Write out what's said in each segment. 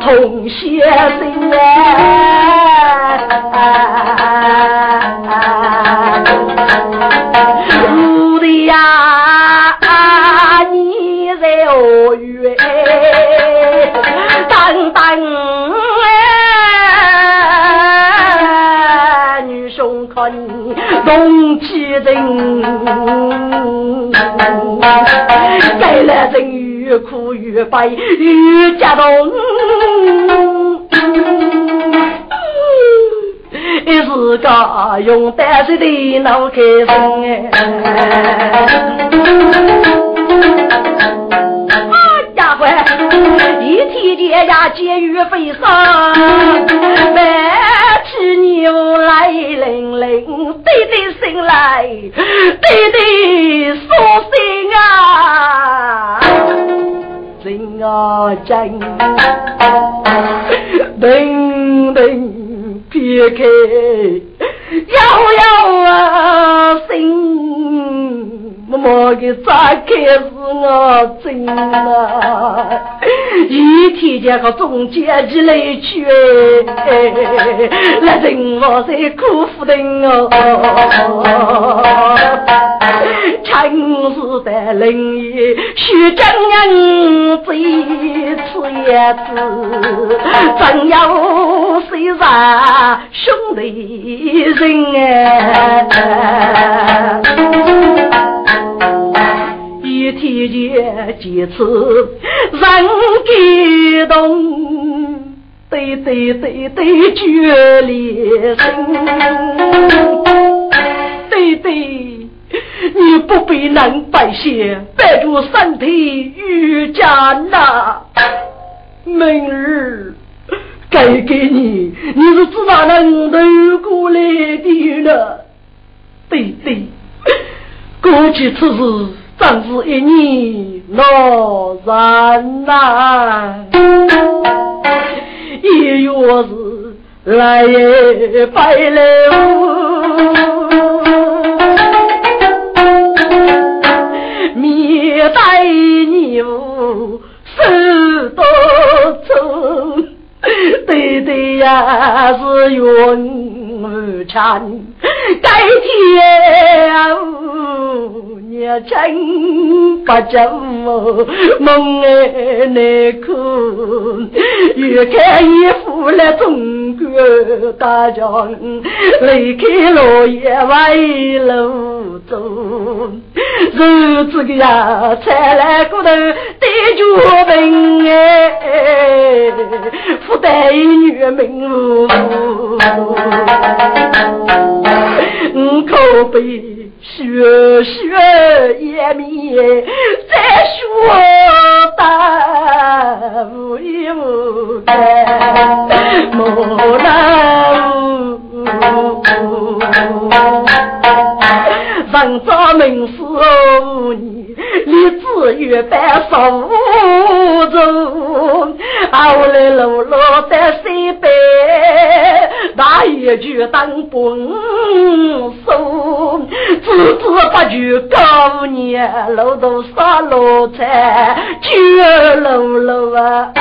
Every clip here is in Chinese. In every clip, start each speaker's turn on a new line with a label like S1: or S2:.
S1: 同学生啊，我的呀，你在何月？当当。东起人，该来人越苦越悲越激动，一时个用淡水的脑开声哎，啊家伙，一提见呀，监狱飞上。牛来铃铃，滴滴声来，滴滴说声啊，真啊真，叮叮撇开，悠悠啊声。我么个咋开始我真啊？一天天个中间积累去哎，那人我在苦苦的哦，城市的人也许真人这一次也子，真要谁让兄弟人哎。一天见几次人感动，对对对对决裂心，对对，你不比男百姓带着身体遇家呐，明日该给你，你是自哪能渡过来的呢？对对，过去此事。正是一年老人呐，一月是来拜了，面带牛手多重，对对呀是云无常，改天。也真不叫我梦儿难苦，越看越富了中国大将，离开落叶为路走，日子个呀，才来骨头得脚病哎，福袋女命苦，我可悲。学学也迷，在学大无一无的莫难。人造名师你立志越办少中，后来落落在西北，大一句当本书，孜孜不倦高年，路途杀路菜，酒楼楼啊，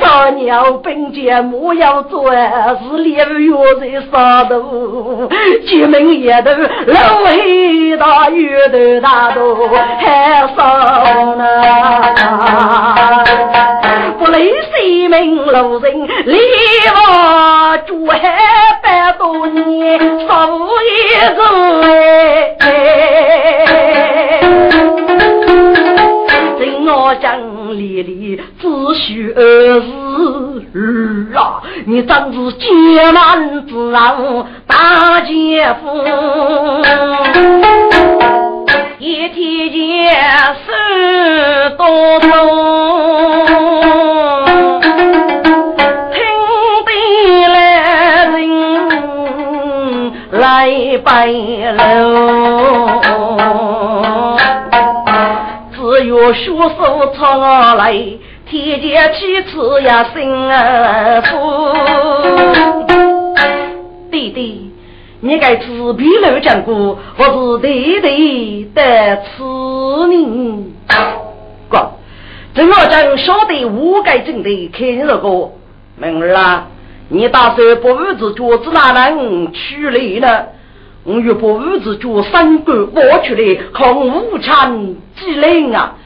S1: 少鸟并肩莫要做，是烈日在杀头，进门也都。老黑大月头大都还少呢，不累西门路人离我住海百多年，少一个哎，真我讲。里里只需二十啊！你真是结满之上大姐夫，一提见事多重，来拜楼，只有血手朝来。天见妻子呀，心儿苦。弟弟，你该自闭楼讲过，我是弟弟的此人。哥，正我讲晓得我该真的看这个明儿啊，你打算把儿子脚子拿人取来了？我又把儿子脚三个挖出来，靠无产之灵啊！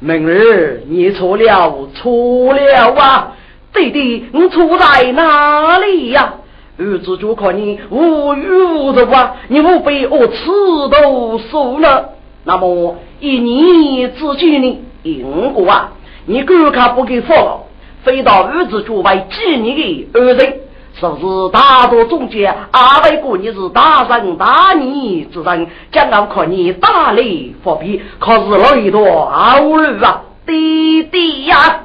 S1: 明日，你错了，错了啊！弟弟，你错在哪里呀？儿子就靠你无语无头啊！你无非我吃都输了。那么以你自己呢？因果啊！你敢看不给放，非到儿子就为几年的儿子。说是大多总结，阿伟哥你是大人大义之人，将要靠你大力发笔，可是老一多好路啊，弟弟呀！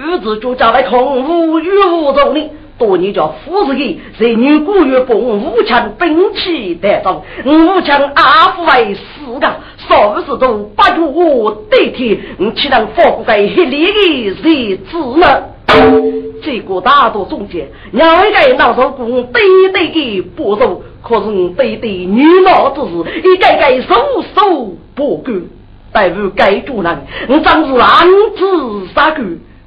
S1: 儿子就叫来空无语无中的，多年叫夫子的，在女古月崩武强兵器带走，武强阿父为死的，少不是都八九我代替，你岂能放过在黑里的日子呢？这个大多总结，两位个老手工对对的不走，可是我对对女老之事，一个个手手不干，待遇该主人，我真是暗自杀狗，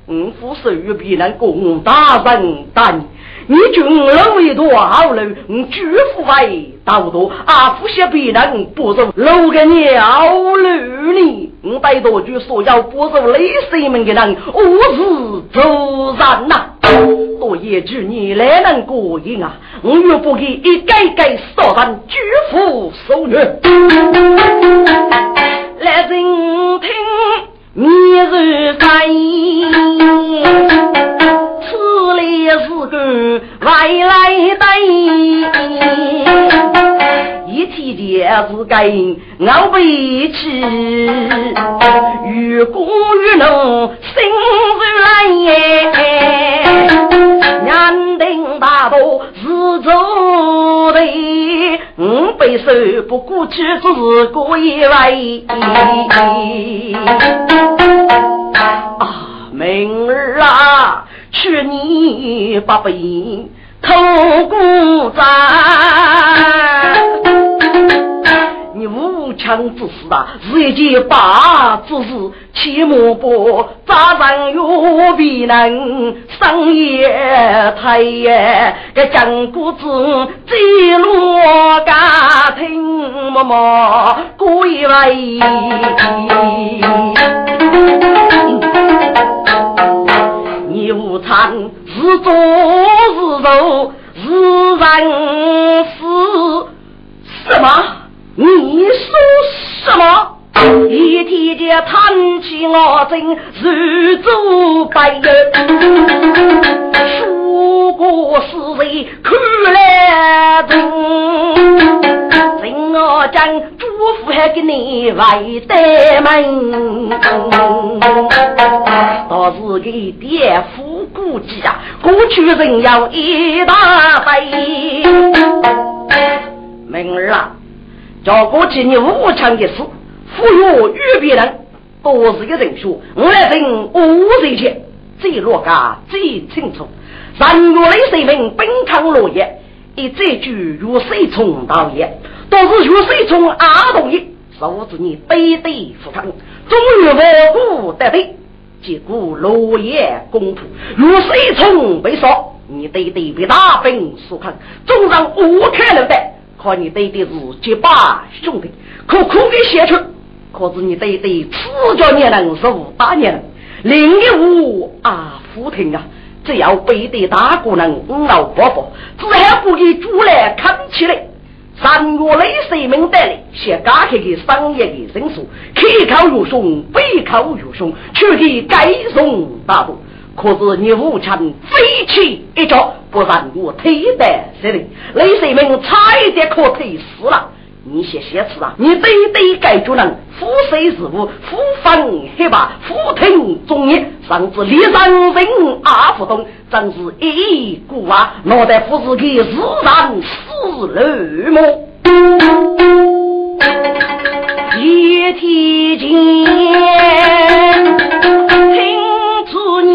S1: 我夫手与别人共大人担。你军老一多好楼，你举夫为道多，阿夫些别人不走，老个鸟路呢？我带多句说要不走雷神门的人，我是走人呐！多一句你来能过瘾啊！我又不给一改改少人举夫受虐，来人听你是谁？是个外来的，一提见是该我背起，与公与农心如来。耶，人丁大多是做的，五百手不过去只是过一位。啊，明儿啊！去你八百偷古债，你无枪之事啊，是一件大之事，切莫不扎上有必能生也太也，这江谷子记录家庭默默归位。是做是受是人是什么？你说什么？一天天叹气我真如祖白月，说过是谁看来真。人我将祝福还给你外带门，倒是给爹夫估计啊，过去人要一大堆。明儿啊，叫过去你无常的事，忽悠与别人，都是个人数，我来人无人钱，最落家最清楚。三月里水民奔康落叶，一这句如水冲倒叶。都是如水中阿东一，手指你对对赴汤，终于我不得对，结果落叶公仆如水中被杀，你对对被大兵所坑，终让无可能的，可你对对是结巴兄弟，可苦的写出，可是你对对此叫年人是五大年，另一五啊福听啊，只要背对大姑娘老伯伯，只要不给猪来看起来。三月雷水门带来，写家开的商业的人数，可靠越凶，背靠越凶，去给该送大度。可是你母亲飞起一脚，不让我推得这里，雷神们差一点可推死了。你写写词啊，你对对该主人，夫谁是无，夫分黑白，夫听中业，甚至立上人阿不懂，真是一股啊，脑袋不是给自然死了么？一提剑，听出你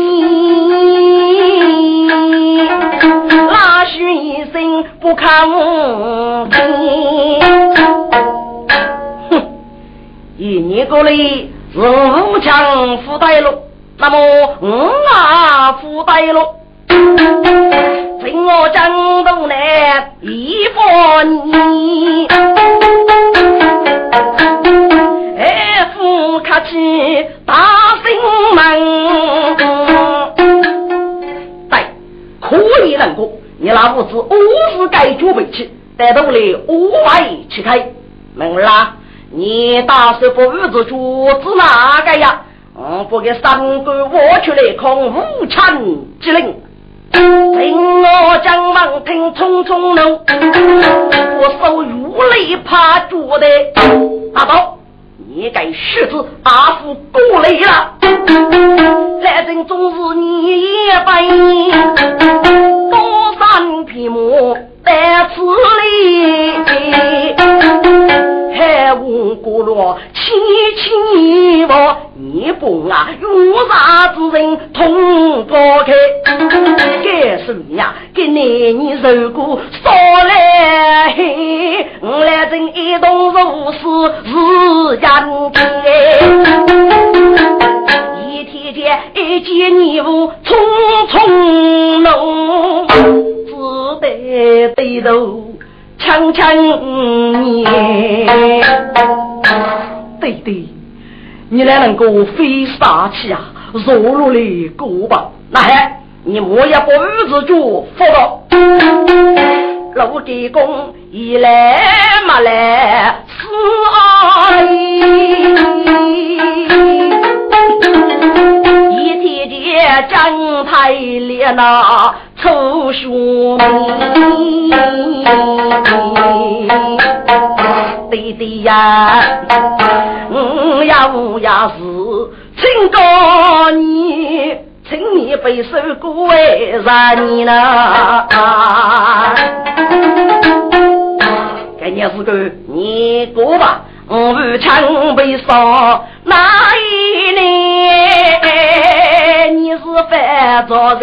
S1: 拉须一声不吭听。哼，一年过来是武强附带了，那么我啊附带了，请我江东来一佛你。起大声门，对，可以能过。你那屋子屋子该准备起，带动来屋外去开门啦。你打算把屋子住子哪个呀？嗯，不给三个我出来抗无产之令。听我讲忙听匆匆路，我手如雷怕住的阿宝。你该学子阿福过来了，反正总是你一本，高山匹马在此里。海无过落，凄凄望，你不啊，有啥子人同不开？该是呀，给男人受过少来黑，我来真一动如是是人一天天一见你我匆匆弄，只得低头。强强你，对对，你来能够飞杀气啊，弱弱的过吧？那还你莫要把儿子就放到老地公一来嘛来是阿一天天张太烈那臭书弟弟呀，我呀我呀是请告你，请你背首歌为啥你呢？给你是个你过吧，我不强被杀哪一年？你是犯着在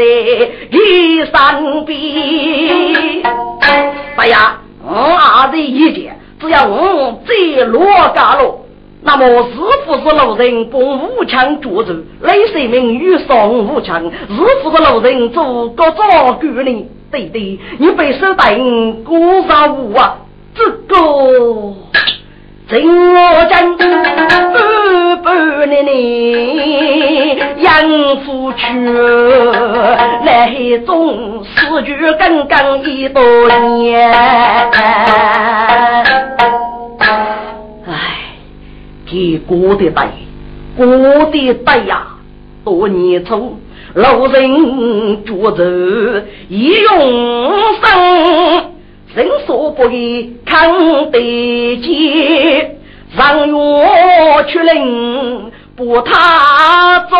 S1: 你身边？哎呀，我儿子一见。只要我再落家了，那么是不是老人把武强捉住？雷神明与上武强，是不是老人做个照顾呢？对对，你被收带过上武啊，这个。真我真半半的你养父去，来种四句刚刚一多年。哎，给过的带，过的带呀，多年从老人捉走一用生。人所不易看得见，让月去领不他走。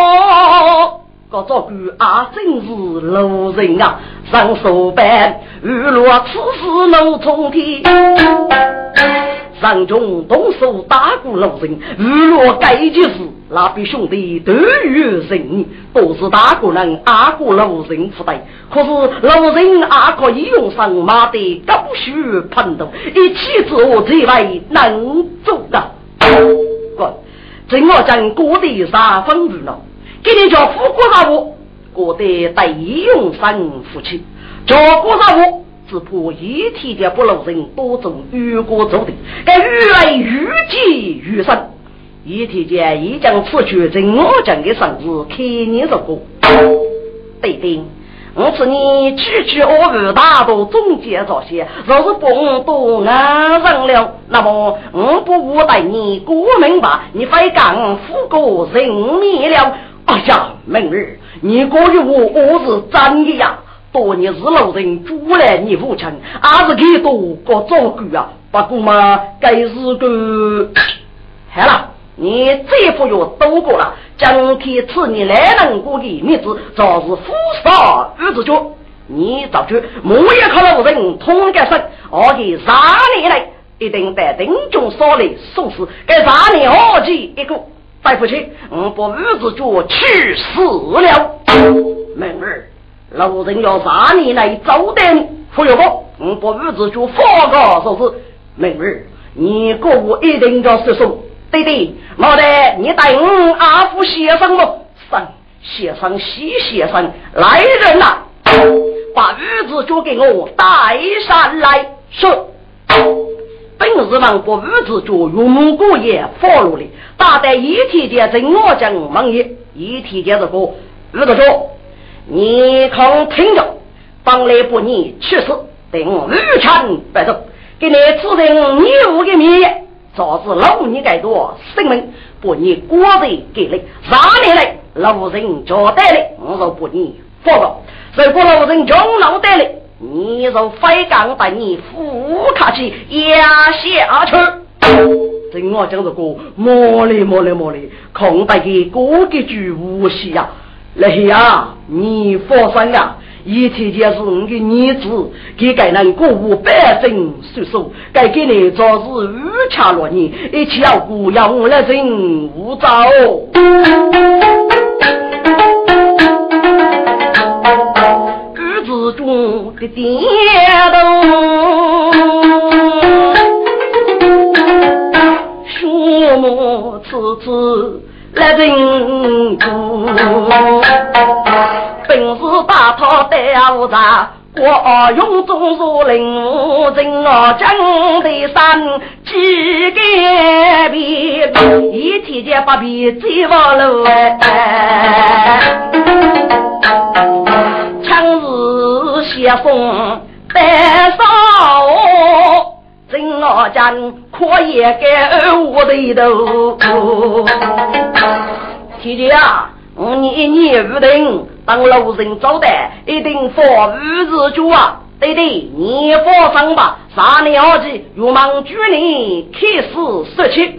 S1: 个做官啊，真是路人啊，上手板，雨落此时能冲天。上中动手打过路人，日落该件事，那比兄弟都有人都是大个人阿过路人负担。可是路人阿可以用上马的高须喷头，一起做这位能做的。哥，正我讲过的三分雨了。给你叫富国大我，过得得用上夫妻；叫国大我，只怕一天天不露人多种越过走的，该越来越急越深。一天天一将此决在我将的生日开年入过，对对，我是你区区二五大都总结这些，若是帮多安人了，那么我不无待你过门吧，你非讲富国人民了。哎呀，明儿你过于我我是真的呀！多年是老人主来你父亲，还是给多个照顾啊？不过嘛，该是个 好了，你这副药都过了，今天赐你来人过的面子，早是富少日子脚。你早去，莫也靠老人通个身，我给杀你来一定在定中烧来送死，给三年好记一个。带回去，我把日子脚去死了。妹儿，老人要三年来招待你，不要我，我把日子就放个说是。妹妹，你哥哥一定要说说。对对，毛得你带我阿福先生么？上先生，西先生，来人呐！把日子交给我带上来。说，本日忙把日子就用过也放落了。大待一天间正我讲忙也，一天间这个日子说，你可听着，帮来不你去世，对我日产白走，给你指定你五个面，早知老你该多生命，不你果然给力，三年来老人交代了，我说不你放了。如果老人穷老得了，你就非敢带你扶卡去压下去。听我讲这个，莫哩莫哩莫哩，空白的过几句无锡呀！来呀，你放心呀，一天就是我的儿子，给该能过五百姓叔叔，该给你早日五恰落年，一起要过养来人无招。中的点头，树木次次来人顾，本是大套吊茶，我用中如林武人我江的山几个遍，一天天把皮追往路哎。接风带上真我讲可也该我的头。姐姐啊，你一年不定当老人招待，一定放日子酒啊。对对，你放心吧。三年二季，如忙举年开始说起。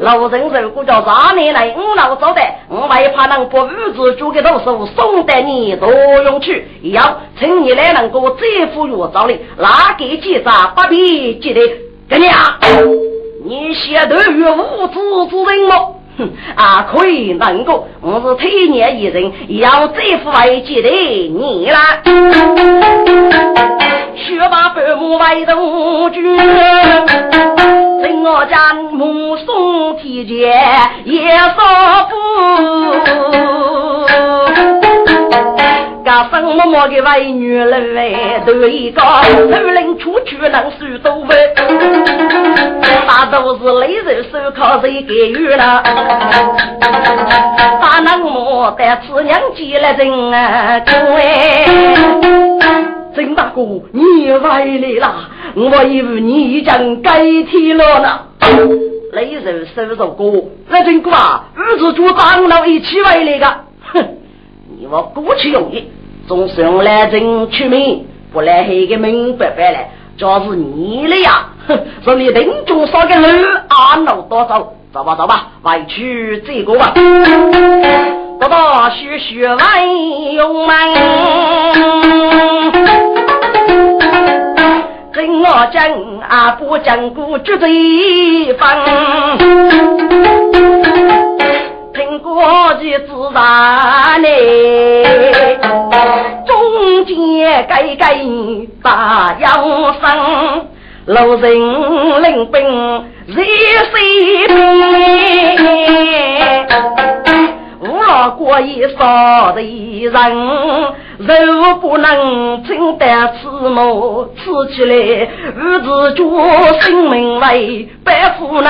S1: 老人如果叫三年来五老招待，我还怕能把五子煮给到手送得你多用去。要趁你来能够再富裕找你，拿给记账不必记得。跟你啊，你写的与无知之人么？哼，啊，可以能够，我是退年一人，要再富为记得你啦。学霸父母为东君，等我家目送天劫也少不。家生默默的为女人哎，头一个头领出去能收多万，大都是累人手靠谁给予了？大能么带次娘进来人啊，各位，曾大哥你回来了，我以为你已经改天了呢。雷人手手过，那真哥啊，日子就长老一起回来的，哼，你我过去容易。总是用来争出名，不来黑个明白白来，就是你了呀！哼，说你定中烧个人，俺老多少，走吧走吧，外去这个吧。不到学学万用门，跟我讲啊，不讲古绝对方，听过的自然嘞。该该大洋生，老人领兵热水兵，五老过一少的人，肉不能承担此谋，吃起来日子就性命为百夫人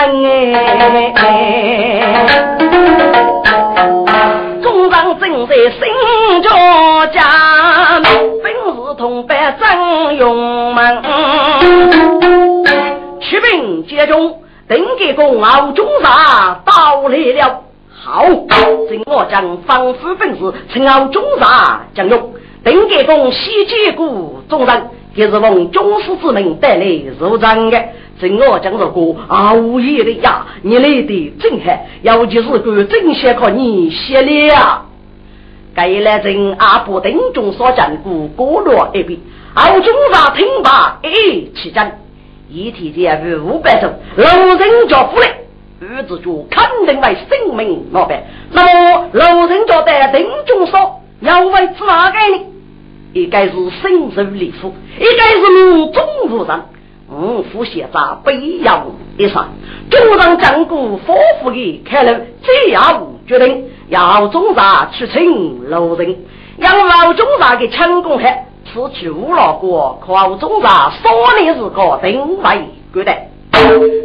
S1: 哎。中上正在心着家，本是同伴真勇猛。出兵接中，定给公敖中上到来了。好，今我将防腐分子陈奥中杀将用，定给公西结股众人，也是奉军师之命带来入战的。今我将这个熬夜的呀，你来的真好，尤其是个真想靠你写了。该来人阿不等中所讲故过落一笔，奥中杀听罢一起战，一提见是五百种，老人叫夫来。儿子就肯定为生命老板，那么老人家在定中说要为哪个呢？应该是身受礼服，应该是目中无人。五虎现在悲摇一声，中上将鼓反复的开了这样决定，要中上去请老人，让老中上的成功后，此去五老国，靠中上少年时个定位决定。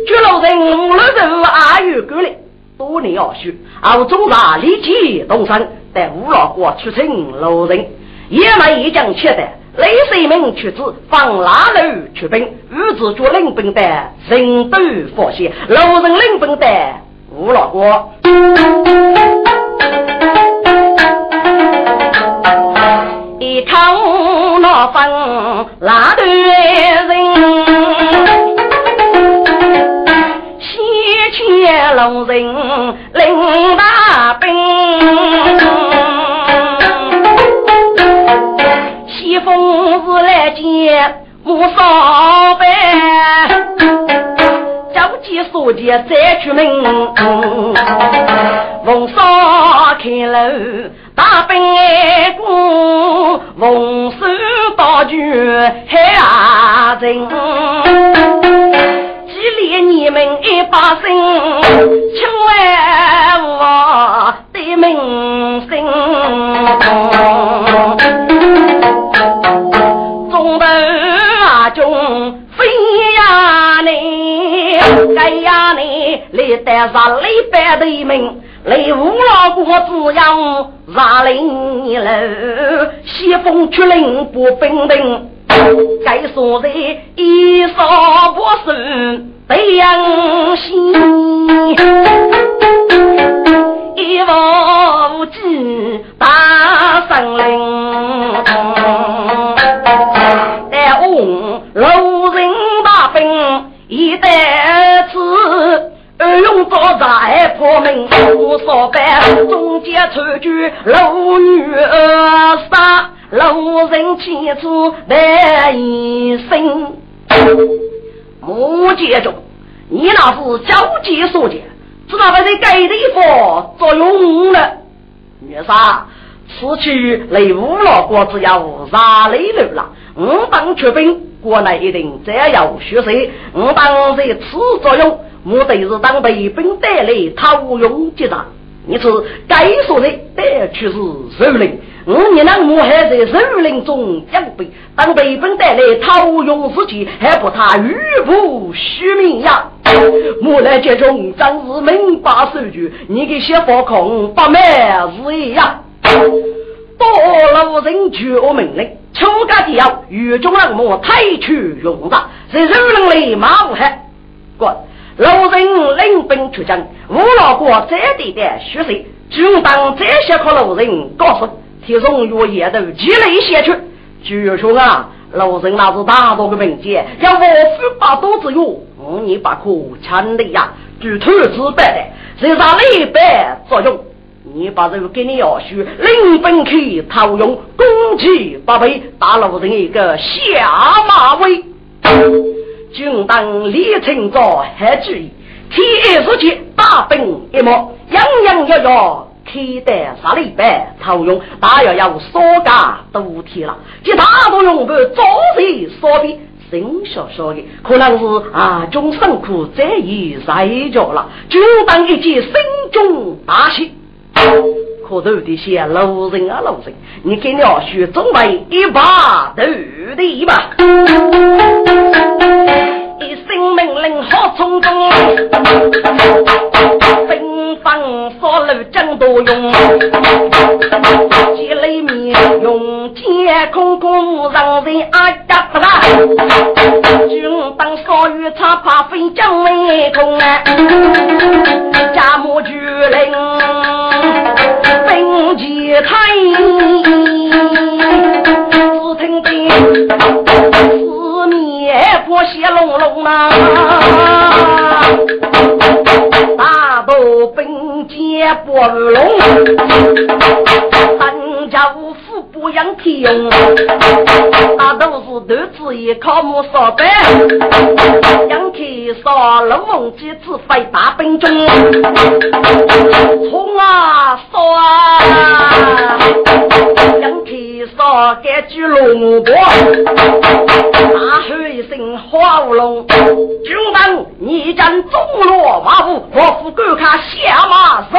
S1: 朱老人五老人阿有过来，多年而许，敖中大立即动身，带五老国出城老人，也没一将切的，雷水门出子放拉路出兵，与子做领兵的人都发现，老人领兵的五老国，一看那风拉队人。见龙人领大兵，西风是来见穆少白，着急说见再出门，奉上开楼大兵过，奉手刀具海人。连你们一把声，千万我的名声。中头啊中飞呀你，该呀你，你带上李白的名，你无老国只要杀领了，西风出令不分定。该说的一说不顺，北阳心，一望无际大森林，二用作战破门，无所办，中间抽举楼女杀。路人牵出难一生，目见中，你那是交接所见，知道不？在该地方作用了。女杀，此去雷五老国只要杀雷路了。我当出兵，国内一定再要学习。我当在此作用，目的是当北兵带来讨用结账。你是该说的，得去是首领。五年那我还在首领中养备，当北兵带来讨用之际，还不他欲不虚名呀！我来接中，真是明白数据，你给写发空不满是一样。多路人绝命令，秋家的要与中人我太去用的，在首领里马无害。过路人领兵出征，五老国这地的血水，就当这些个路人告诉。提中药也都积累些去。据说啊，老人那是大多的民间，要我夫把肚子药，五年八可强的呀。据投资办的，是啥一百作用？你把这个给你要许，领本去套用，攻击八倍，打老人一个下马威。军当李成造还注意，天书记大兵一幕，样样要要。开单杀了一百，套用大约要少加多天了。其他都用个早日说的，新小说的，可能是啊，中辛苦这一在着了，就当一件心中大喜。可都得些路人啊，路人，你给鸟叔准备一把豆的吧。一声命令好冲动，兵方所路真多用，几里面用剑空空让人啊夹不啦，军当少尉他怕飞将威空啊，家母解开。只听得四面波斜隆隆啊，大刀并肩波如龙，家五虎不养天用，大都是都子一靠木烧白，养天烧龙凤鸡子飞大兵中，冲啊烧啊，养天烧该举龙波，大吼一声花无龙，军长你将中落马虎，我府观看下马受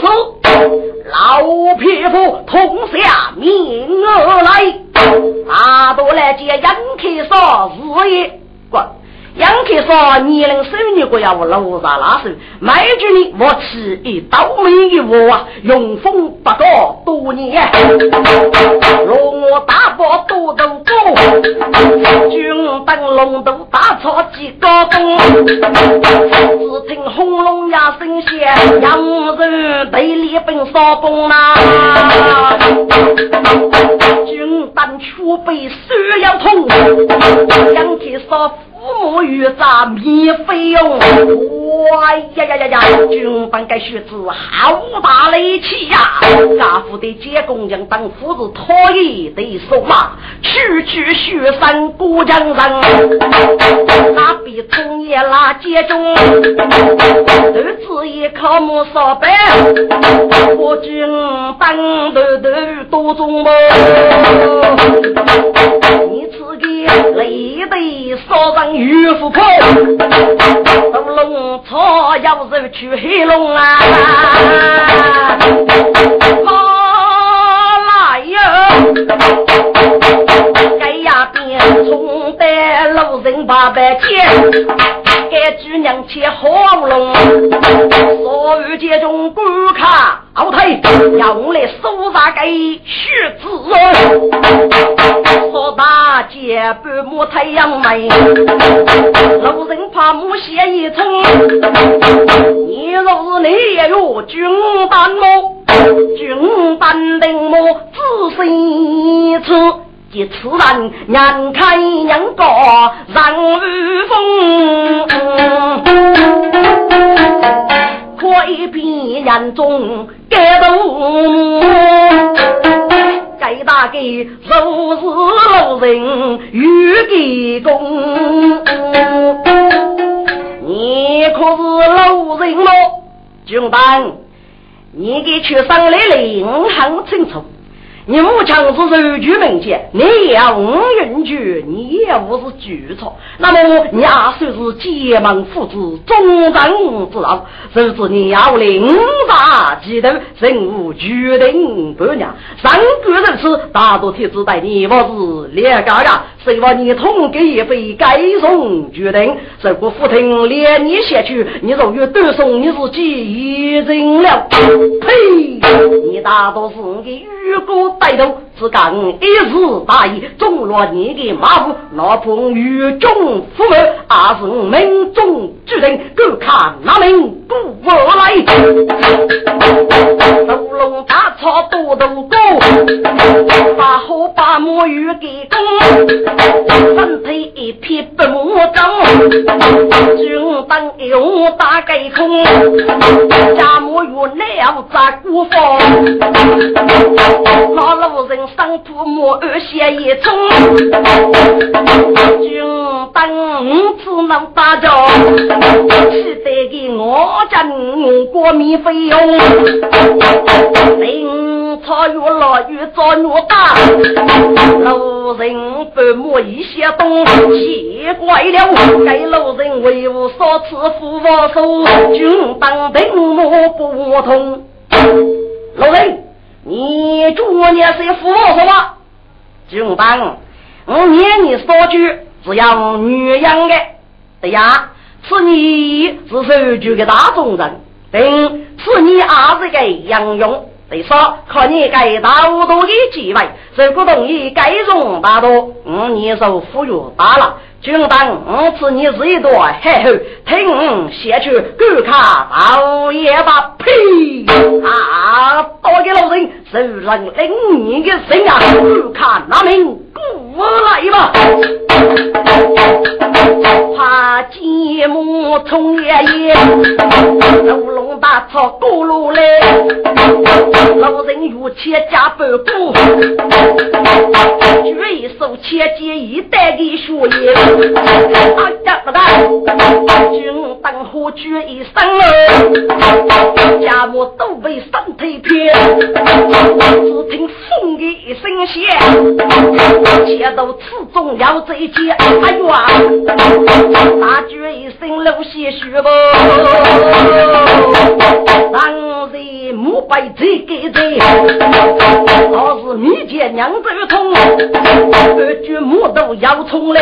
S1: 死，老匹夫同下命而来，阿多来接杨开说日夜滚。杨铁说：“年龄少女过要我楼上拉手，买句你我吃一刀没一我啊，用风不过多年，若我大伯多头高，军灯龙头打草几高峰，只听轰隆呀声响，洋人队里奔扫崩啊，军灯出被手要痛，杨铁说。”父母与咱免费用，哇呀呀呀呀！军班该学子好大力气呀！家父的接工匠当夫子托一的手马，区区雪山过江人，那比从业拉接中，儿子也靠木烧板，我军班头头多中么？你自己累得烧上。玉虎口，斗龙草要是去黑龙啊！来哟，该呀边冲得路人八百天，该主娘切好龙，所有这种观看。后退，用来搜查给血子说大姐半抹太阳眉，路人怕木鞋一冲。你若是你也有军班么？军班的么？仔细吃，一次人眼开眼高人风。一片人中该度，该大概若是路人与给公，你可是路人么？军班，你给去上来领很清楚。你武强是受举门前，你也无人局，你也无是举错。那么你也算是结盟父子，忠贞之道。甚至你要领大几头，任务决定不娘。上古人士，大多天子待你我是两个呀。谁话你同给一杯该送决定？如果府庭连你下去，你若有多送，你自己一人了？呸！你大多是给愚公。带头只讲一时大意，中了你的马虎，老碰与众父母，二是民众决定，各看哪名不我来。斗龙大草多头高，把火把木鱼给攻，身体一片白木张，军当有大盖空，家母与了在孤房。老路人生土木二线一冲，军等只能打着，期待给我家国民费用。林草越老越早越大，路人父母一些东奇怪了，该路人为我少吃福王寿，军当兵目不通，老人。你祝我年岁富什么？军班，我念你说句，只要女养的。对呀，是你是受举的大众人，并是你儿子的杨勇。得说，靠你该大多的机会，如果同意该容大多，我年寿富裕大了。军当我赐你是一朵黑后，听下去观看老爷吧！呸！啊，多给老人受人领你的心啊！观看那名故来吧！怕寂寞从爷爷，楼龙大草过路来，老人有钱加百步，举一手千金一袋的血液，啊呀不大，军灯火举一声哦，家母都被身体偏，只听风的一声响，切都刺中要这一劫，哎呦啊！大举一声露些血不，当日母拜这个贼，老是米见娘子痛，二句母都要冲来，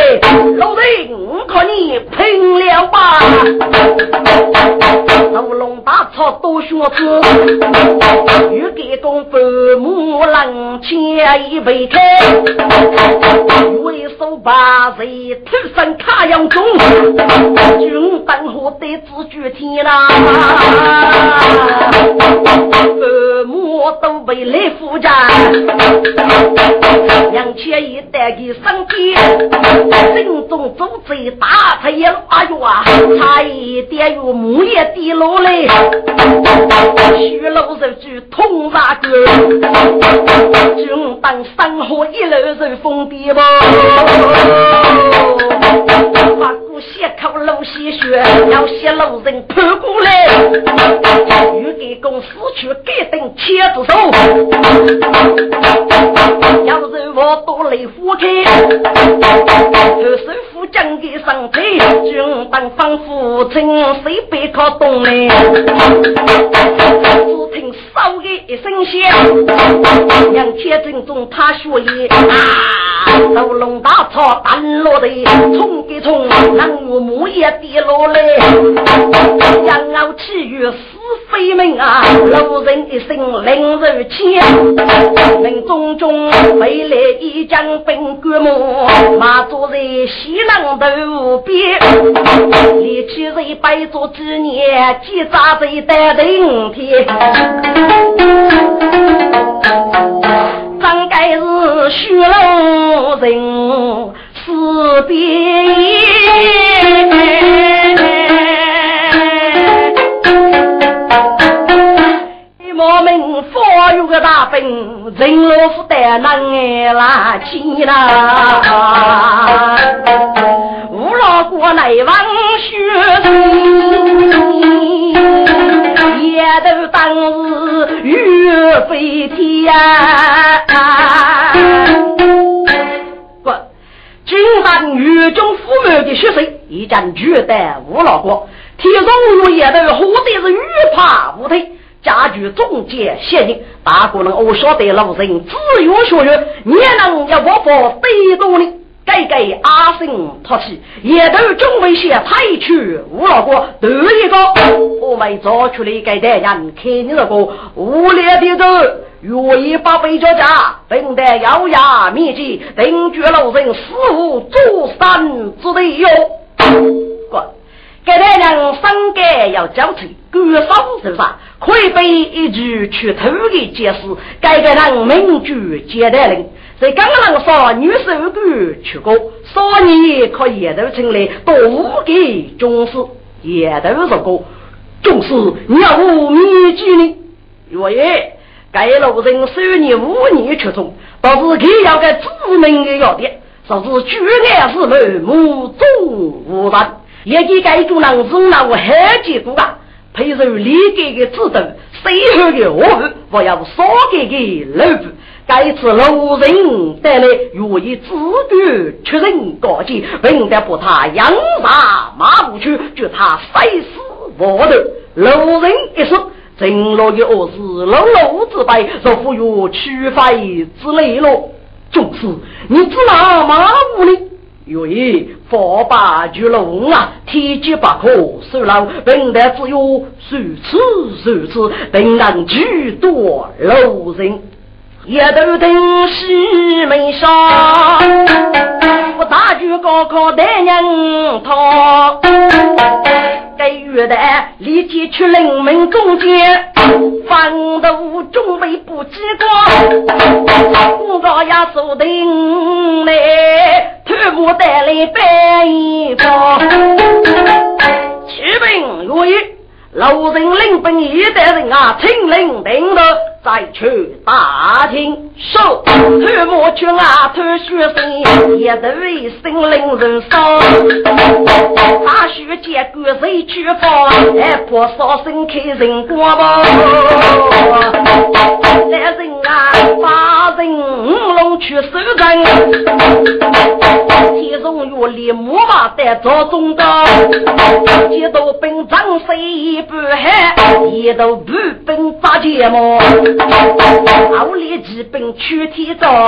S1: 老人我看你拼了。吧！斗龙大草多学子，欲给公父母冷千一杯开，为手把谁头上卡阳中，军灯火得自觉天啦，父母都被来负债，两千一代的身体，心中组织大财了，哎呦啊，差一点有木叶滴落来，虚楼肉句痛杀哥，军灯生活一路是疯癫不？把骨血口漏鲜血，要血路人扑过来，欲给公司去改等千子手，要是我多来火开，二手夫将给上腿，军当方父亲谁别靠东来，只听嗖的一声响，两千正中他血液啊，斗龙大草弹落的。冲给冲，能有木叶跌落来，羊傲气于是非命啊！路人一声令如千，命中中未来一将兵官木，马坐在西南头边，立起人百座之年，几扎在带顶天，张该是虚龙人。四边我们发有个大兵，人老夫带能哎拉起啦，五老过来望雪也都当日雨飞天。金山狱中父母的血水已经绝代吴老过，天中如也都活的是欲怕无退，家具中介陷阱，大姑人我晓得老人自由学学，也能要我佛得多呢。给给阿生托起，也都准备些派去无老过得一个，我们找出来给大人看你这个无聊的人。愿意把北家家，等待咬牙灭迹，定绝老人死无做山之地哟。滚！给大娘三改要交出，官方手上可以被一句去偷的解释，该给人名句接待令。在刚刚说女手官去过，少年可也都成来多给重视，也都说过重视要灭迹呢。岳爷。该路人收你五年出中，倒是给要个致命的要点，说是举案是门目中无人，也给该主人是那我海结果啊，配受立给的指导，随后的我后我要少给给老夫。该次路人带来愿意自觉确认高级，并得把他养杀马步去，叫他塞死我的路人一说。正落的恶事，老老之辈，若不有取费之类了。就是你知道马屋里有一佛把巨龙啊，天机不可泄露，本来只有如此如此，定能诸多路人。一头灯西门上，我大举高考带人逃。该月的立即去临门中间，方都准备不机关，我高也锁定来，偷木带来白衣服，启禀若一，老人领兵一代人啊，听令定了。再去打听，说偷魔拳啊，偷学生，也得为心灵人伤。大雪见过谁去放？哎，破烧身开人光吧。来人啊，把人去收人。天中月里木马在着中刀，几道兵长谁不害？一道步兵扎睫毛。奥利骑兵去天造，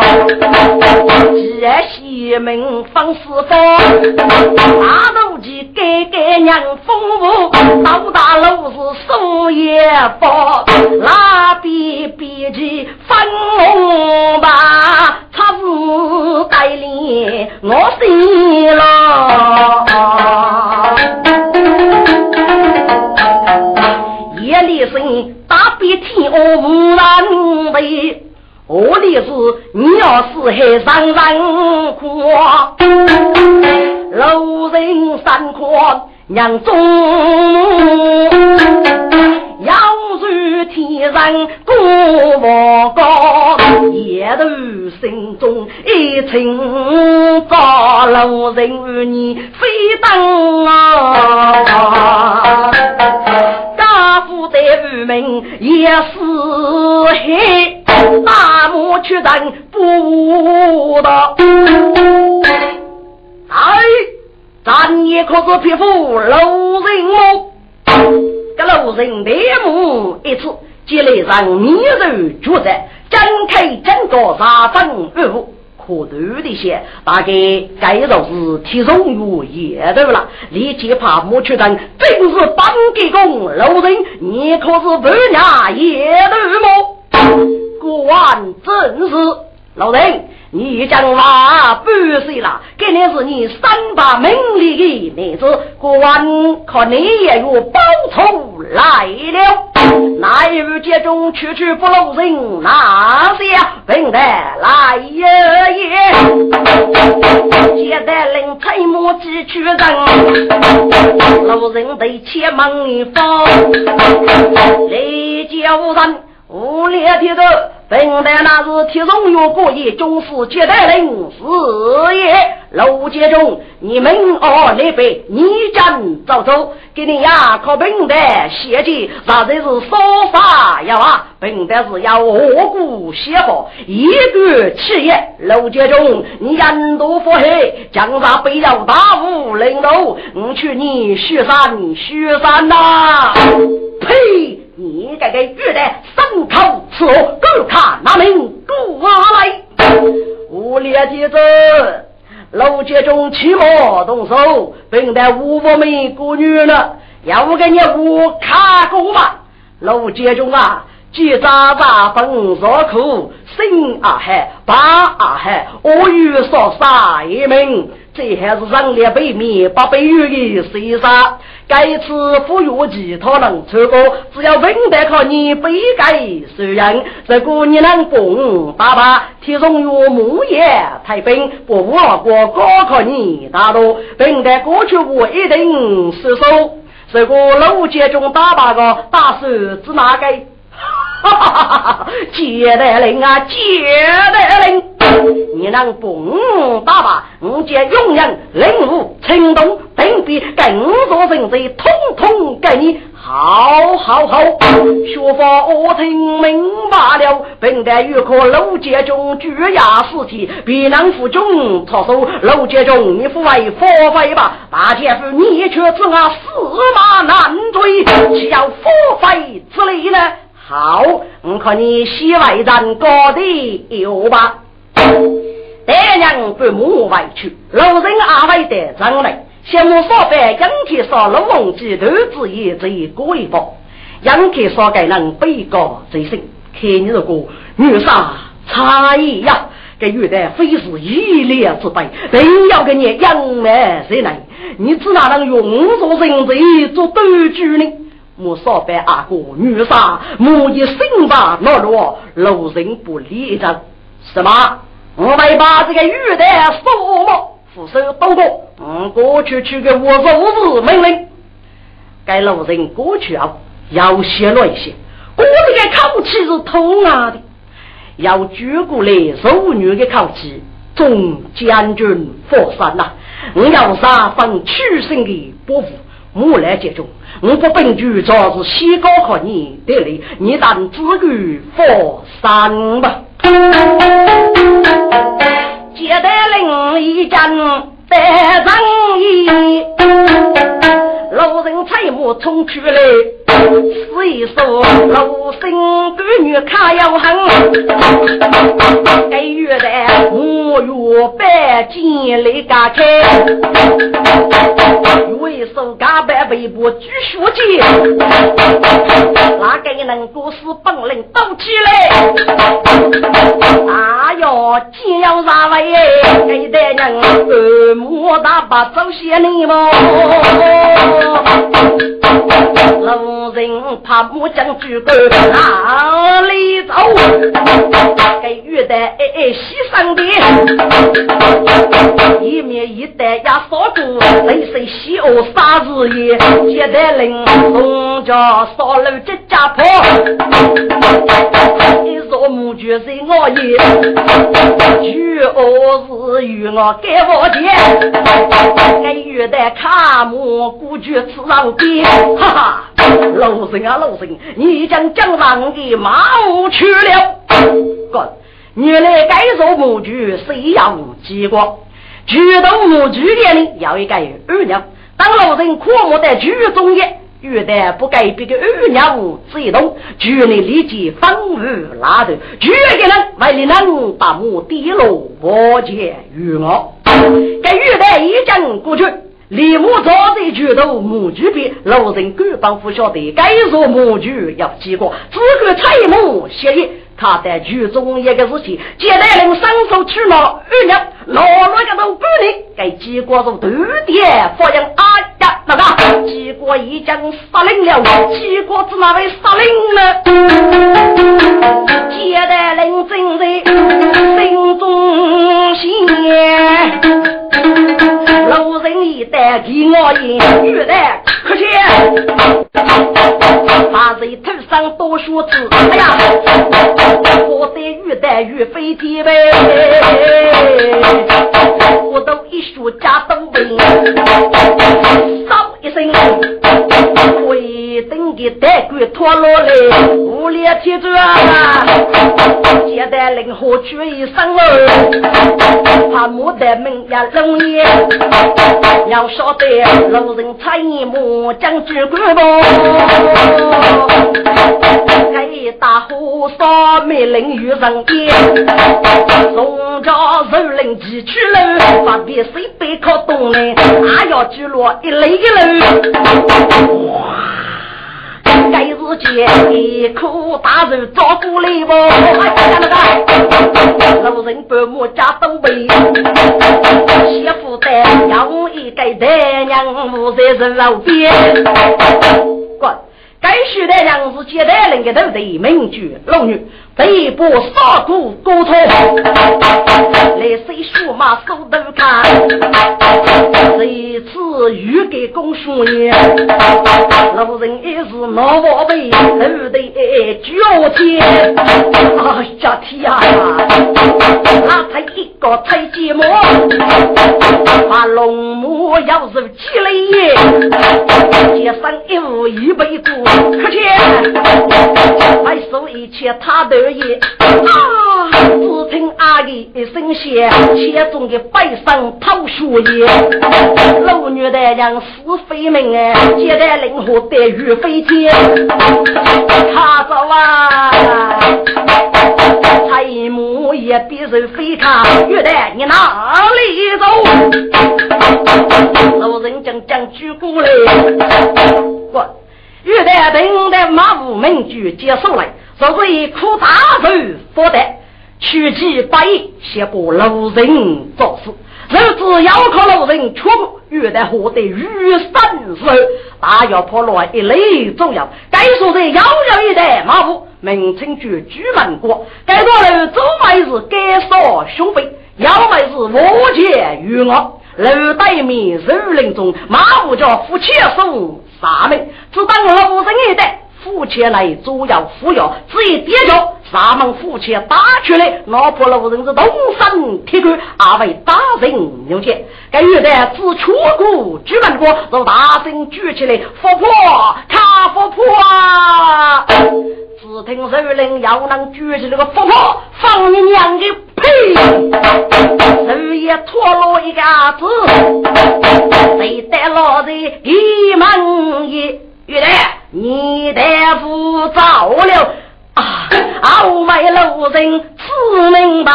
S1: 吉安西门放四方，大路骑改改娘风舞，到大路是树叶包，那边边骑分红吧，他是带领我心了。夜里声。大白天我无人为，我的是你要是还上人苦，路人山阔娘中，要如天上过望高，夜头心中一层高，路人与你飞登啊。在无名也是黑，大漠却人不到。哎，咱也可是匹夫路人么？这路人眉目一次，积累上面肉脚在，展开整个杀分二五。可多的些，大概该就是体重越野头了。你既怕莫去等，真是帮给工老人，你可是不伢野头么？官正是老人你已长了半岁了今年是你三八门里的年子过完可你也如报仇来了。那一日家中处处不留人那些平台来呀耶接待人开门去出征老人得前门一方。礼教人无脸的头本来那是铁中月过夜，军师接待人是也。陆杰中，你们哦那边你将走走，给你呀靠本代写记，那才是说啥呀哇？本代是要何故写好一个企业。陆杰中，你人多腹黑，将啥不要大武领导，我去你雪山雪山呐！呸！你这个玉的牲口吃我，狗看那名过来。无列弟子，楼阶中起码动手，并得五百名姑女了，要给你五卡过吧？楼阶中啊，既扎扎分若苦，心啊海，把啊海，我欲说杀一名？这还是人力背面八百余的厮杀。该次赴约期他能出过，只要稳得靠你背盖受人。如果你能蹦爸爸，提中约木叶太平，不无过高考你大多，并得过去我一定是手。如果楼街中打八个，打手指哪个？哈哈哈哈哈！接待令啊，接待令！你能蹦打吧？我见勇人领悟轻动，定必更多人才统统给你好好好。学法我听明白了，本待欲可楼杰中举压尸体，必能负重操守。楼杰中你父为佛费吧？大姐夫你却知我死马难追，岂有佛费之理呢？好，我看你西外人高的有吧？爹娘不母外去，老人阿外的上来，向我说白，杨天说龙王鸡头子也这过一包，杨天说给人被告罪行，看你这个女杀差异呀，这玉的非是一列之辈，定要给你养满谁来？你只哪能用做人贼做赌局呢？我少白阿哥女杀，母一心吧懦弱，路人不理人。什么？我们把这个玉带收了，扶手动过，嗯，过去去个我日命令。该路人过去啊，要泄露一些，我这个口气是通啊的，要举过来淑女的口气，众将军佛山呐，我要杀分取胜的伯父。我来接中，我不本局早是西高考你得来，你当自于佛山吧。接待另一间得生意，老人采木冲出来，是一说老生闺女看要狠，该月的我月半见来家开，为手干半背部举书记，哪个能够使本领动起来？哎哟，既要啥玩意？给的人二母大把走些你么？路人怕木匠举个哪里走？给玉带哎哎西上的，一面一带呀扫住，谁谁西欧啥日夜？接待人农家扫路这家婆，一说木具是我爷，举恶是与我给我钱，给玉带看木古具吃上边，哈哈。老神啊，老神，你将江上的马武去了。哥，原来该做母猪，谁要结果？举动母猪的呢，要一个二娘。当老人枯木在剧中也，玉带不该别的二娘子一动，举人立即风雨拉头，举个人为了能把母低落，我见于我。这玉带一将过去。李木早在举头木具边，老人各帮不晓得该说木具要几个，只管采木协议。他在剧中一个事情，接待人伸手取了二娘，老那个都不灵，该结果是断电，发现啊呀那个结果已经杀人了，结果子哪位杀人了？接待人正在心中想。路人一带给我言，玉带可惜，把人头上多数字，哎呀，我的玉带玉飞天呗，我都一说家东北，扫一声，为等的带鬼拖落来，五里铁柱啊，接待灵活去一声哦，怕没得门呀容易。要晓得，路人采木将军官不？给大火烧灭人与人烟，农家肉人几去了，不必谁背靠东来，还要聚落一垒一垒。哇！该日间一颗大肉照顾来不？路人伯母家东北，媳妇的要一个大娘无在人老边。滚！该许的娘是接待人的头的名句老女。北部杀骨沟通，来谁数码手都看。这次又给公输赢，路人也是老宝贝，都得交钱。哎呀天啊！那才一个太寂寞，把龙母要是起来耶，街上一屋一百多，可惜买手一切他都。啊！只听阿姨一声响，切中的背上掏血液。老女的娘是非命哎，接待灵活待遇飞天。他走啊，蔡母也必须飞他。玉带你哪里走？老人将将举过来，我玉带等的马武门举接手来。这是一颗大寿福德，取其百亿，先把路人做事。日子要靠路人出，越得获得雨山寿。大摇破落一类重要。该说的遥遥一代马虎，名称居居门国。该多楼走埋是该说兄辈，要埋是我见于我。楼对面树林中，马虎叫夫妻手杀门，只当路人一代。夫妻来主要扶摇，只一跌脚，咱们夫妻打出来，老婆老人是动身铁骨，二位打人牛剑。该玉带自出谷举门过，都大声举起来，佛婆看富婆啊！只听首领要能举起那个佛婆，放你娘的屁！手也脱落一个子，谁带老人一门一玉来。你大夫早了啊！傲慢路人只明白，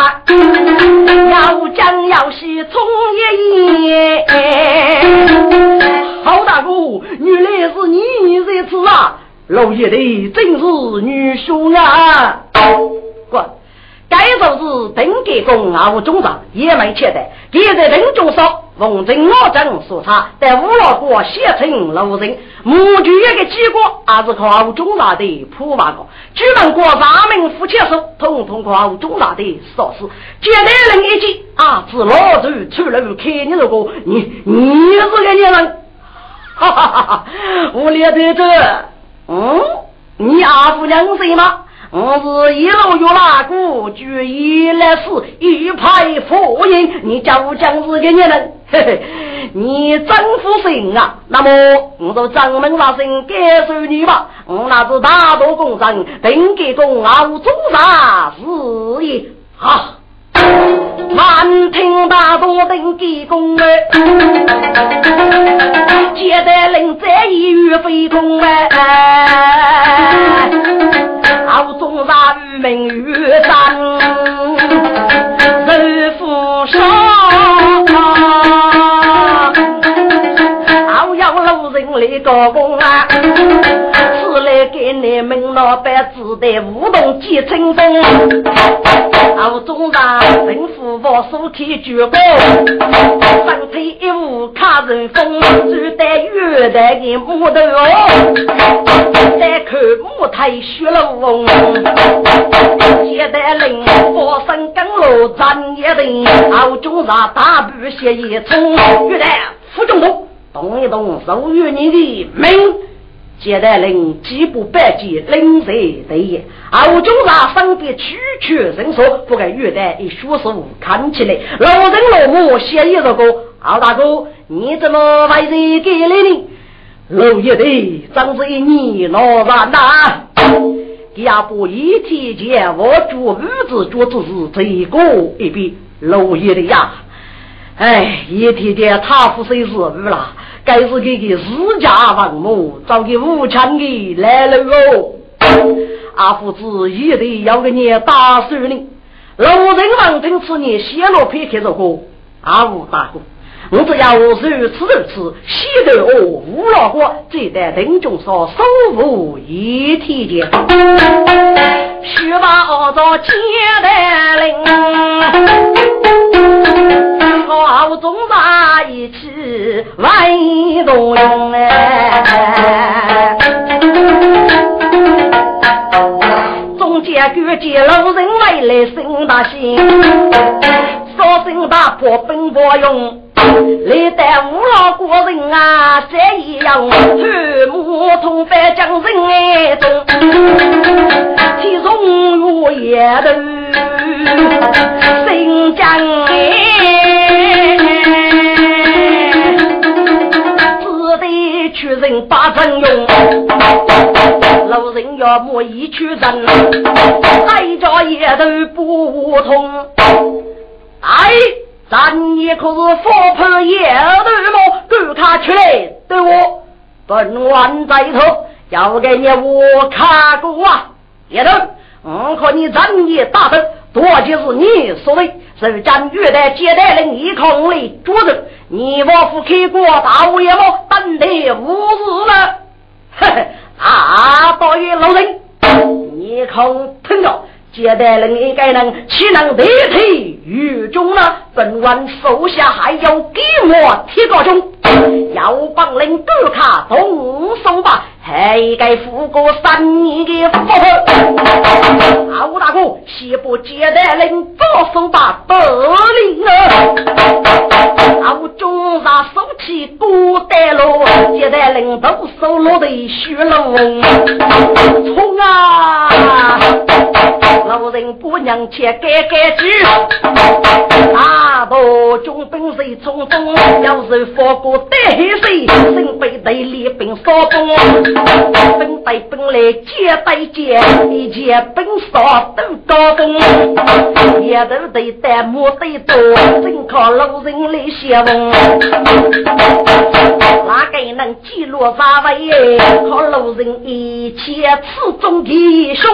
S1: 要将要戏总一夜。
S2: 好大哥，原来是你在此啊！老爷的真是女婿啊！
S1: 滚！该就是登给公啊，中长也没钱的，现在人中少。奉正我正说他，在五老国写成路人，目举一个结果，还是靠中大的普法国，举门国三名夫妻手，统统靠中大的说事。接待人一见啊，是老周出路开你这个，你你是个人，哈哈哈哈！我列队长，嗯，你阿夫娘谁吗？我是一路有那个，举一来是一派富人，你叫将是个人，嘿嘿，你真负心啊！那么我就掌门大神感受你吧，我那是大多工程，定给公傲中啥事业好？满庭大多登给公哎，接待人在一遇飞空哎，好中啥与名与山，人负伤，人来高工啊。给你们老板自带舞动几成风，后中上政府把手提举高，上腿一舞卡人风，只带月台的木头哦，再看木台雪龙凤，接待人发生更路站一等，后中上大步斜一冲，月台副中统动一动，属于你的命。接待人几步百计，领谁对也？后中上分别区区人说，不该月带一学术看起来老人老母写一首歌。敖大哥，你怎么为谁给了呢？老爷的，真是一年老然呐！要不一天见我做儿子做子是这个一笔老爷的呀！哎，一天见他不谁是儿了？该是给个自家王母找个无强的来了哦。阿父子一定要给你打手呢。老人王听此你泄露撇开这个阿五大哥，我只要如此如此，洗头哦，无老哥这在林中说守护一天间，须把二早接待令。好中一起万动用哎，中间各界老人来来生大心，少心大破本不用，来带五老国人啊这一样，头目同伴将人爱中，其中我也都心将哎。人把阵用，路人要莫一去人，再着也都不同。哎，咱也可是佛牌也头么？给他出来，对我本王在头，要给你我看过啊！也头，我和你咱也打斗。多就是你所谓是将玉的接待人一空来捉着，你我夫开过大屋也么等待无事了。嘿嘿，啊，大爷老人，你空听着，接待人一个人岂能代替狱中呢？本王手下还有给我铁高中，要帮领哥卡动手吧，还该付过三年的福。敖大哥，先不接待领高手吧，得令啊！敖中上手起古代路，接待人都手落的虚龙，冲啊！老人不娘且改改句，大道中兵谁冲锋？要是放过带黑身，身背带练兵扫风，兵带兵来接带接，一见兵少都高峰，也都得带木得多，真靠老人来写文。哪个能记录啥位？靠老人一切此中英雄。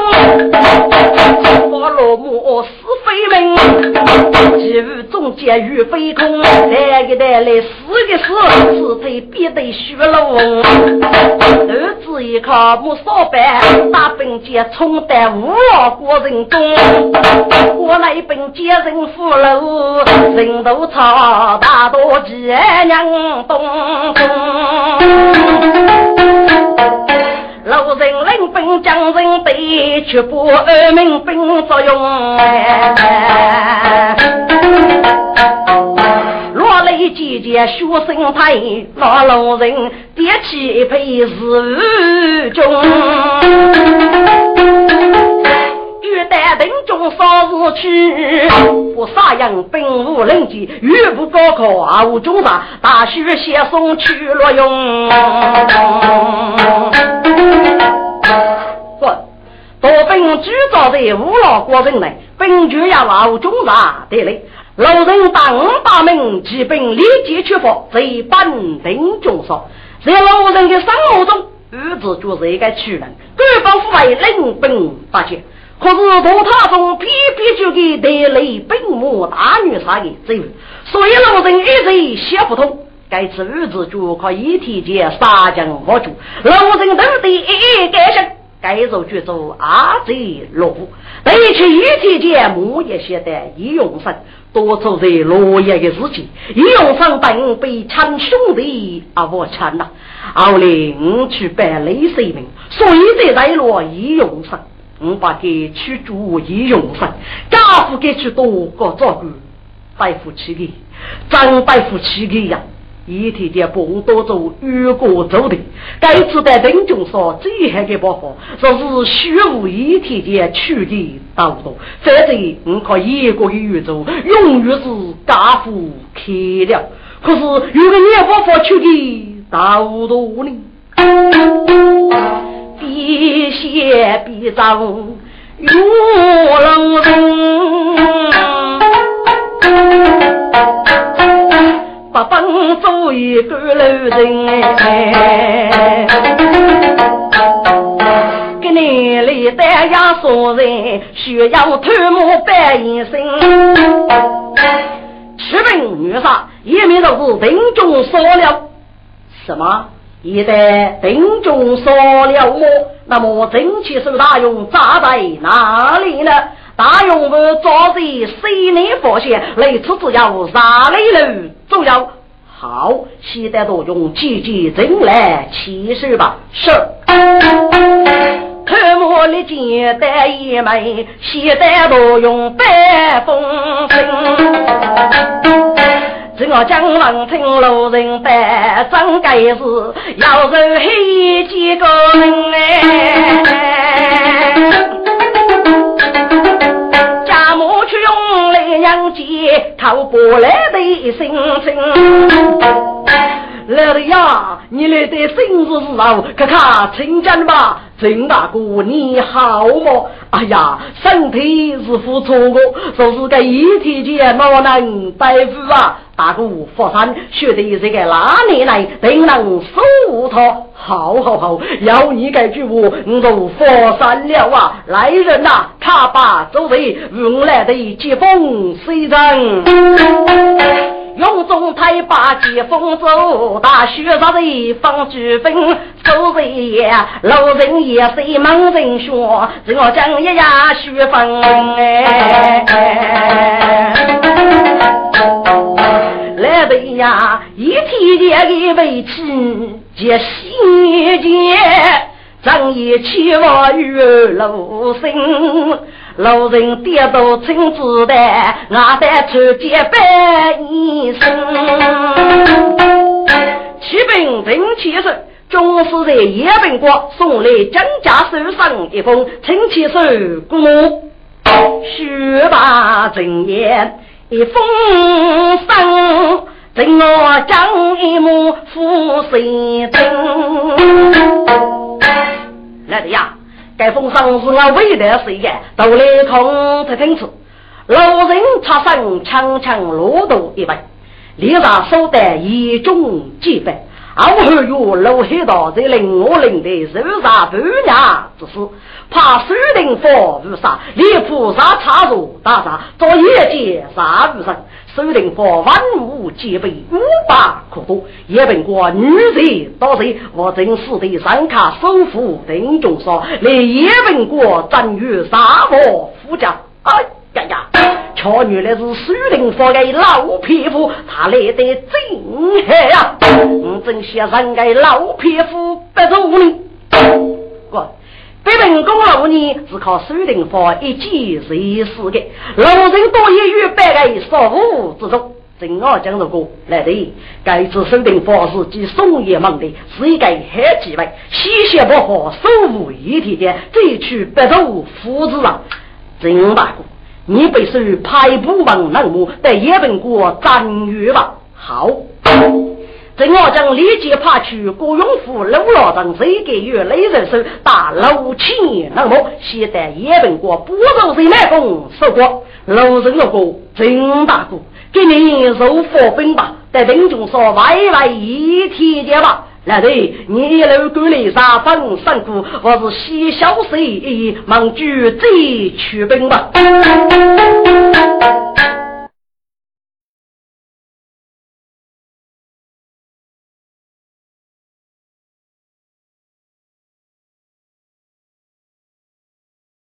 S1: 花落木是非门，几物中间与非空，来一代来死一死，死腿必得血龙。儿子一靠木扫板，大本节冲得五老过人中，我来本节人扶楼，人头草大多几娘东东。老人领兵将人对，却不二民兵作用。落泪姐姐学生态，那老人叠起一杯日中。欲待定中少日去，不杀人兵无人机，欲不高考啊无中上，大学写送去落用。不，多兵举早在五老国人内，兵就要啊无中上得嘞。老人当大名，骑兵立即出发，贼本定中少，在老人的生活中，儿子就是一个屈人，官方府为领兵八千。可是大他中偏偏就给带来本母大女杀的罪，所以老人一直想不通。该吃日子就靠一天间杀将我主，老人都得一一改正。该做就做阿贼落户，对去一天间木也写得一用神，多做在落叶的事情，一用神本被亲兄弟啊我亲呐，后来我去办雷水命，所以在在落一用神。我把给去主义用上，家父给去多个照顾，大夫妻的，张大夫妻的呀，一天天帮多做越过走的，该次在人中说最后的办法，说是虚无一天天去的到多，反正我可一个月做，永远是家父开了，可是有个年办法去的到多呢？一些比照玉龙人，不分做一个老人，给你里单呀说人需要头目扮一身，吃本女杀，一面都是人中说了什么？一旦兵中少了我，那么正气手大勇扎在哪里呢？大勇不抓在西内发现，来此只要杀雷路，重要好，现在都用积极人来起手吧。是，特么的简单一枚，现在都用白风声。这我将王听路人办，真该是要受黑几个人哎！接，讨不来的心情。老的呀，你来的生日时候，看看请假吧。郑大哥你好么？哎呀，身体是付出过，说是个一天间哪能大夫啊？大哥佛山学的这个哪里来，定能收他？好好好，要你这句话，我就佛山了啊！来人呐，他把周围用来的接风水人。用中太把接风走，大雪上的放举分，走人也，老人也是猛人说，只我将一呀雪风哎，来的呀，一天天的委屈结心结，正一起我与路心，路人跌倒青子弹，我在出结拜一生。启禀陈先生，总是在叶本国送来蒋家手上一封陈先生姑母，雪把正言一封信，正我张一幕富心灯。来的呀，该封信是我为的谁的？都来空才听出，老人插上长长罗豆一杯。脸上手戴一种戒备，偶尔有老黑道在令我领的手上不娘之事，怕水灵佛无杀，连菩萨插入大杀，做业界杀无生。水灵佛万物皆备，无法可夺。也本过女贼盗贼，我正是的三卡守护定中说，来也本过战于沙漠夫家。哎。呀呀，瞧原来是苏林佛的老匹夫，他来得真黑呀！我真想让个老匹夫不走你。哥，北门公路呢是靠苏林佛一计随死的，老人多也与百个少妇之中。正二讲如果来的，该次苏林佛是继宋爷忙的，是一个黑几位，西邪不和，手无一体的，这去不走夫子上，真大哥。你必须派部门人物在叶本国占据吧。好，这我将立即派去郭永福、陆老等谁给月雷人手打陆气人物，先在叶本国不走人来风受过。陆人如果真大哥，给你入火兵吧，在兵中说歪歪一天的吧。来对你一路过来三分三谷我是西小水忙举这取曲吧。